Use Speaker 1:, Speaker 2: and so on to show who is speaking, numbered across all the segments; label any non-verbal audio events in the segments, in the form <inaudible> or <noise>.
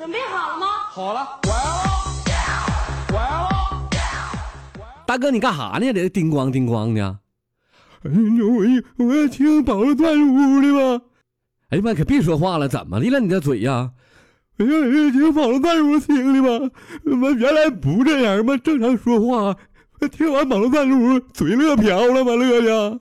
Speaker 1: 准备好了吗？
Speaker 2: 好了，我来了，我来了。
Speaker 3: 大哥，你干啥呢？这叮咣叮咣的。哎呀，我我要听宝路段屋的吧。哎呀妈，可别说话了，怎么的了？你这嘴呀？哎呀，听宝路段屋听的吧。原来不这样嘛？正常说话。听完宝路段屋，嘴乐瓢了吗？乐的。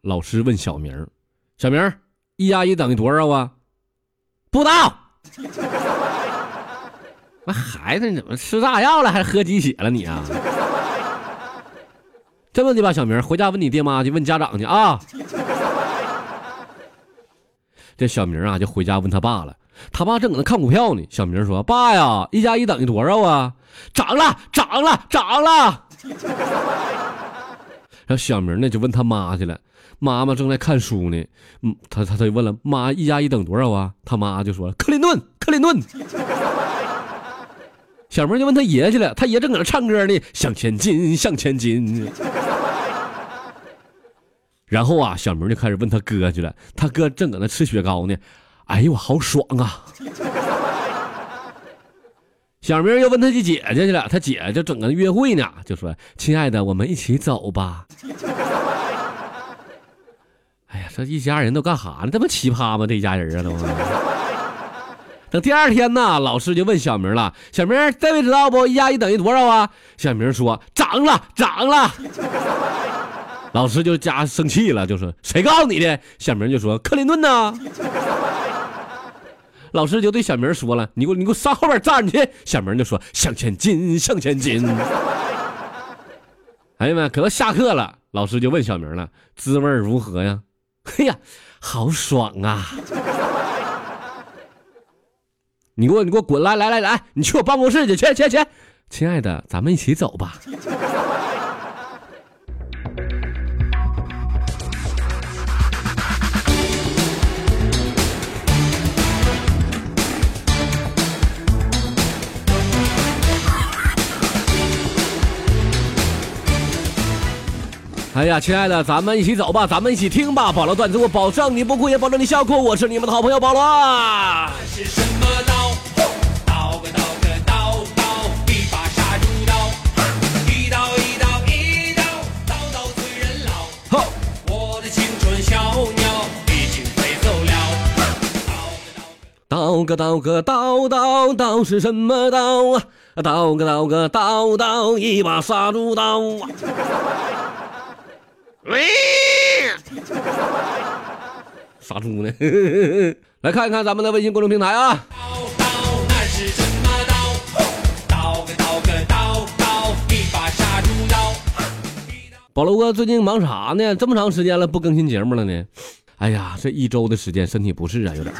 Speaker 3: 老师问小明：“小明，一加一等于多少啊？”不知道。<laughs> 那孩子，你怎么吃炸药了，还是喝鸡血了你啊？这么的吧，小明，回家问你爹妈去，问家长去啊。这小明啊，就回家问他爸了。他爸正搁那看股票呢。小明说：“爸呀，一加一等于多少啊？”涨了，涨了，涨了。然后小明呢就问他妈去了。妈妈正在看书呢。嗯，他他他就问了：“妈，一加一等于多少啊？”他妈就说：“克林顿，克林顿。”小明就问他爷去了，他爷正搁那唱歌呢，向前进，向前进。然后啊，小明就开始问他哥去了，他哥正搁那吃雪糕呢，哎呦我好爽啊！小明又问他的姐姐去了，他姐就整个约会呢，就说：“亲爱的，我们一起走吧。”哎呀，这一家人都干哈呢？这么奇葩吗？这一家人啊，都。等第二天呢，老师就问小明了：“小明，这位知道不？一加一等于多少啊？”小明说：“涨了，涨了。”老师就加生气了，就说：“谁告诉你的？”小明就说：“克林顿呢。”老师就对小明说了：“你给我，你给我上后边站去。”小明就说：“向前进，向前进。<laughs> ”哎呀妈，可到下课了，老师就问小明了：“滋味如何呀？”“嘿呀，好爽啊！” <laughs> 你给我，你给我滚！来来来来，你去我办公室去，去去去！亲爱的，咱们一起走吧。哎呀，亲爱的，咱们一起走吧，咱们一起听吧。保罗段子，我保证你不哭，也保证你笑哭。我是你们的好朋友保罗。是什么刀？刀个刀个刀刀，一把杀猪刀，一刀一刀一刀，刀刀催人老。我的青春小鸟已经飞走了。刀个刀个刀刀刀是什么刀啊？刀个刀个刀刀，一把杀猪刀。喂，<laughs> 杀猪呢？<laughs> 来看一看咱们的微信公众平台啊！刀？个刀个刀刀，一把杀猪刀。保罗哥最近忙啥呢？这么长时间了不更新节目了呢？哎呀，这一周的时间身体不适啊，有点。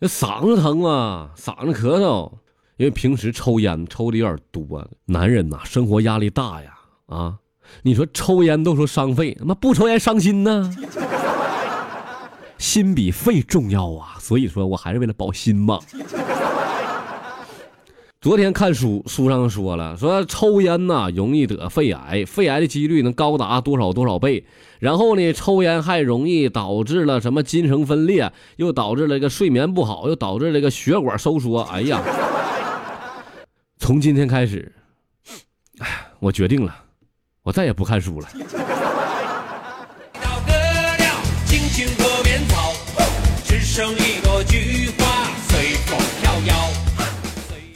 Speaker 3: 这嗓子疼啊，嗓子咳嗽，因为平时抽烟抽的有点多。男人呐，生活压力大呀，啊。你说抽烟都说伤肺，他妈不抽烟伤心呢？<laughs> 心比肺重要啊！所以说我还是为了保心吧。昨天看书，书上说了，说抽烟呐容易得肺癌，肺癌的几率能高达多少多少倍。然后呢，抽烟还容易导致了什么精神分裂，又导致了个睡眠不好，又导致了个血管收缩。哎呀，从今天开始，哎，我决定了。我再也不看书了。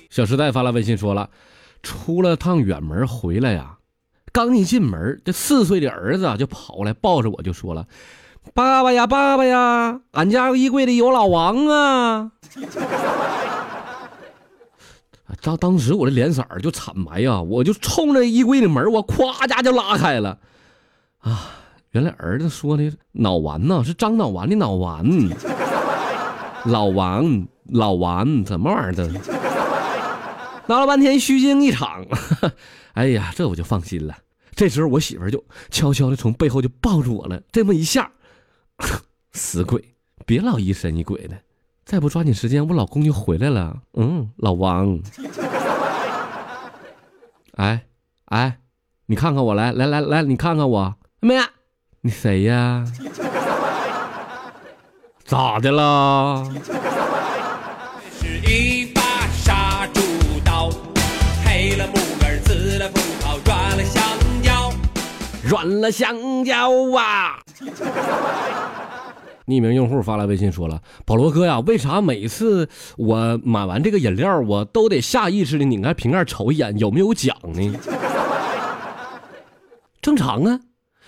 Speaker 3: 小时代发来微信说了，出了趟远门回来呀，刚一进门，这四岁的儿子就跑来抱着我就说了：“爸爸呀，爸爸呀，俺家衣柜里有老王啊！”当当时我的脸色就惨白呀，我就冲着衣柜的门，我咵家就拉开了，啊，原来儿子说的脑丸呢，是张脑丸的脑丸，<laughs> 老王老王怎么玩意儿的？闹了半天虚惊一场，<laughs> 哎呀，这我就放心了。这时候我媳妇就悄悄的从背后就抱住我了，这么一下，<laughs> 死鬼，别老疑神疑鬼的。再不抓紧时间，我老公就回来了。嗯，老王，<laughs> 哎，哎，你看看我来，来来来，你看看我没？你谁呀？咋的啦？
Speaker 1: 是一把杀猪刀，黑了木耳，紫了葡萄，软了香蕉。
Speaker 3: 软了香蕉啊！匿名用户发来微信说了：“保罗哥呀，为啥每次我买完这个饮料，我都得下意识的拧开瓶盖瞅一眼有没有奖呢？” <laughs> 正常啊，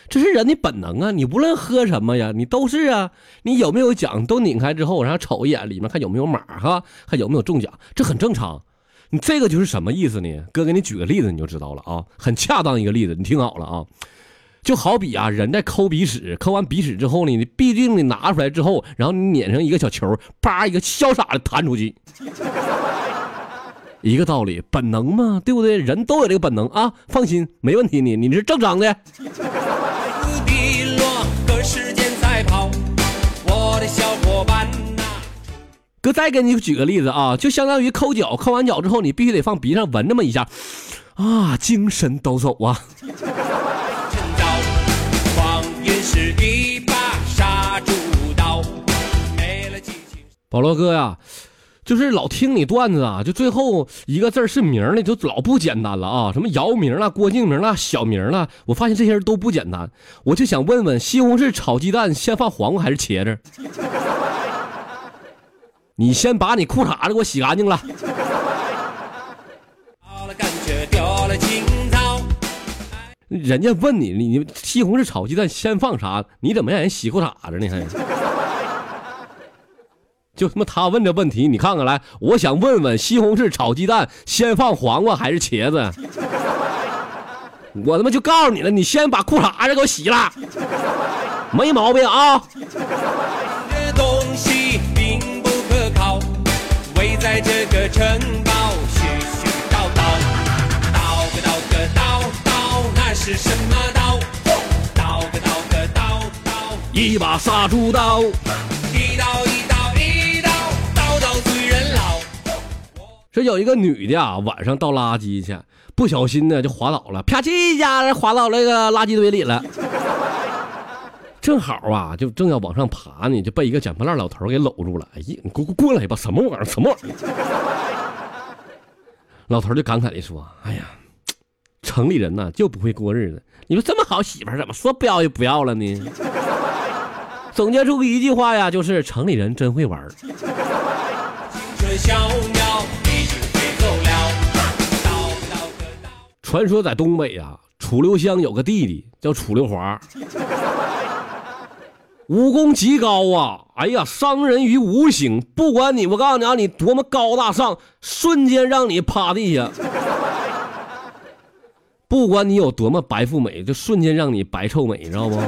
Speaker 3: 这是人的本能啊！你无论喝什么呀，你都是啊，你有没有奖都拧开之后，然后瞅一眼里面看有没有码哈，看有没有中奖，这很正常。你这个就是什么意思呢？哥给你举个例子你就知道了啊，很恰当一个例子，你听好了啊。就好比啊，人在抠鼻屎，抠完鼻屎之后呢，你必定得拿出来之后，然后你捻成一个小球，啪一个潇洒的弹出去，<laughs> 一个道理，本能嘛，对不对？人都有这个本能啊，放心，没问题，你你是正常的。
Speaker 1: 不低落，和时间赛跑，我的小伙伴呐、
Speaker 3: 哥再给你举个例子啊，就相当于抠脚，抠完脚之后，你必须得放鼻上闻那么一下，啊，精神抖擞啊。保罗哥呀，就是老听你段子啊，就最后一个字是名的，就老不简单了啊！什么姚明了、郭敬明了、小明了，我发现这些人都不简单。我就想问问，西红柿炒鸡蛋先放黄瓜还是茄子？<laughs> 你先把你裤衩子给我洗干净了。人家问，你你西红柿炒鸡蛋先放啥？你怎么让人洗裤衩子呢？还？就他妈他问这问题，你看看来，我想问问西红柿炒鸡蛋先放黄瓜还是茄子？我他妈就告诉你了，你先把裤衩子给我洗了，没毛病啊！
Speaker 1: 这东西并不可靠，围在这个城堡絮絮叨叨，叨个叨个叨叨，那是什么刀？叨个叨个叨叨，
Speaker 3: 一把杀猪刀，
Speaker 1: 一刀
Speaker 3: 说有一个女的啊，晚上倒垃圾去，不小心呢就滑倒了，啪叽一下滑到那个垃圾堆里了。正好啊，就正要往上爬呢，就被一个捡破烂老头给搂住了。哎呀，你给我过来吧，什么玩意儿？什么玩意儿？<laughs> 老头就感慨地说：“哎呀，城里人呐就不会过日子。你说这么好媳妇，怎么说不要就不要了呢？”总结出一句话呀，就是城里人真会玩。
Speaker 1: 春
Speaker 3: 传说在东北啊，楚留香有个弟弟叫楚留华，武功极高啊！哎呀，伤人于无形。不管你，我告诉你啊，你多么高大上，瞬间让你趴地下；不管你有多么白富美，就瞬间让你白臭美，你知道不？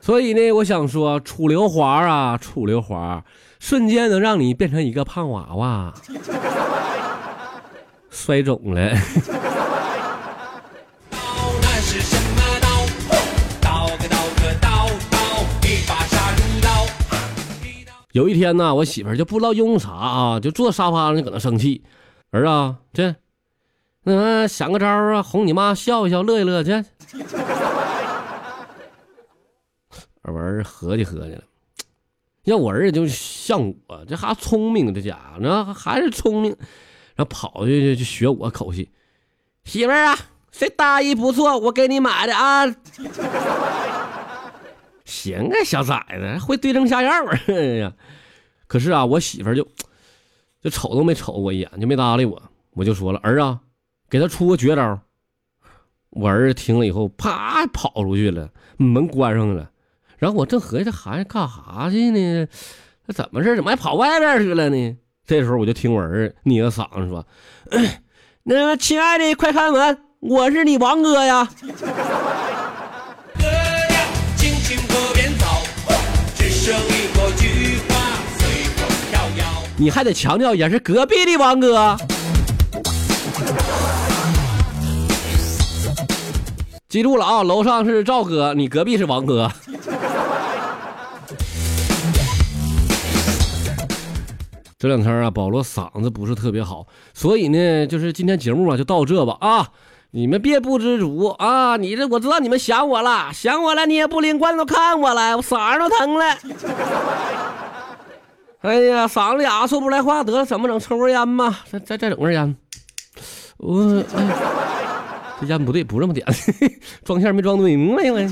Speaker 3: 所以呢，我想说，楚留华啊，楚留华，瞬间能让你变成一个胖娃娃，摔肿了。有一天呢，我媳妇儿就不知道用啥啊，就坐沙发上就搁那生气。儿啊，这，嗯、想个招啊，哄你妈笑一笑，乐一乐去。我儿合计合计了，要我儿子就像我，这哈聪明，这家伙那还是聪明，然后跑去就就学我口气。媳妇儿啊，这大衣不错，我给你买的啊。行啊，小崽子会对症下药啊！哎呀，可是啊，我媳妇儿就就瞅都没瞅我一眼，就没搭理我。我就说了，儿啊，给他出个绝招。我儿子听了以后，啪跑出去了，门关上了。然后我正合计这孩子干啥去呢？这怎么事？怎么还跑外边去了呢？这时候我就听我儿子捏着嗓子说：“ <coughs> 那个亲爱的，快开门，我是你王哥呀。”，你还得强调一下是隔壁的王哥。记住了啊，楼上是赵哥，你隔壁是王哥。这两天啊，保罗嗓子不是特别好，所以呢，就是今天节目啊就到这吧啊。你们别不知足啊！你这我知道你们想我了，想我了，你也不拎罐头看我了，我嗓子都疼了。<laughs> 哎呀，嗓子哑，说不出来话，得了，怎么整？抽根烟吧，再再再整根烟。我，这烟不对，不这么点，<laughs> 装线没装对，明白没？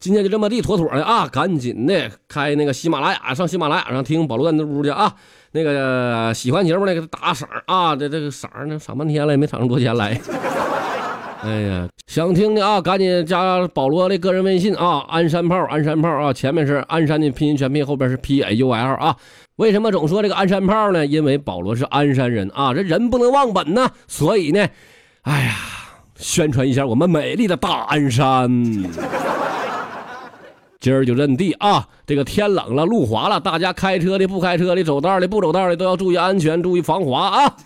Speaker 3: 今天就这么地，妥妥的啊！赶紧的开那个喜马拉雅，上喜马拉雅上听保罗那屋去啊！那个喜欢节目那个打赏啊，这这个赏呢，赏半天了也没赏出多钱来。<laughs> 哎呀，想听的啊，赶紧加保罗的个人微信啊，鞍山炮，鞍山炮啊，前面是鞍山的拼音全拼，后边是 P A U L 啊。为什么总说这个鞍山炮呢？因为保罗是鞍山人啊，这人不能忘本呢。所以呢，哎呀，宣传一下我们美丽的大鞍山。今儿就认地啊！这个天冷了，路滑了，大家开车的、不开车的、走道的、不走道的都要注意安全，注意防滑啊！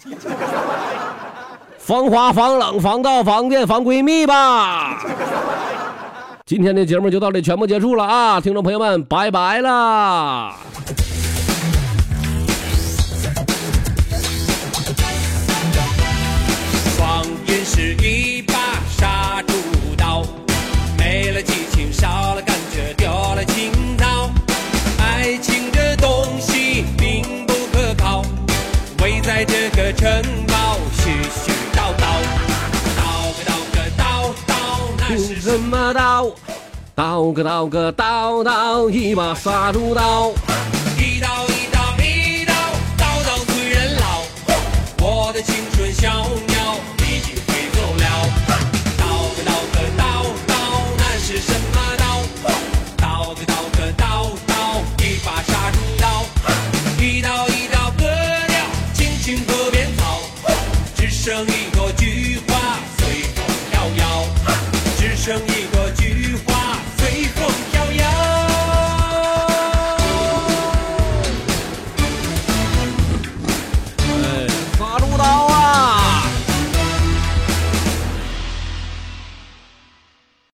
Speaker 3: <laughs> 防滑、防冷、防盗、防电、防闺蜜吧！今天的节目就到这，全部结束了啊！听众朋友们，拜拜啦！
Speaker 1: 这是什么刀刀个刀个刀刀一把杀猪刀。一刀一刀一刀刀刀催人老我的青春小鸟已经飞走了。刀个刀个刀刀那是
Speaker 3: 什么刀刀个刀个刀刀一把杀猪刀。
Speaker 1: 一刀一刀割掉青青河边草只剩一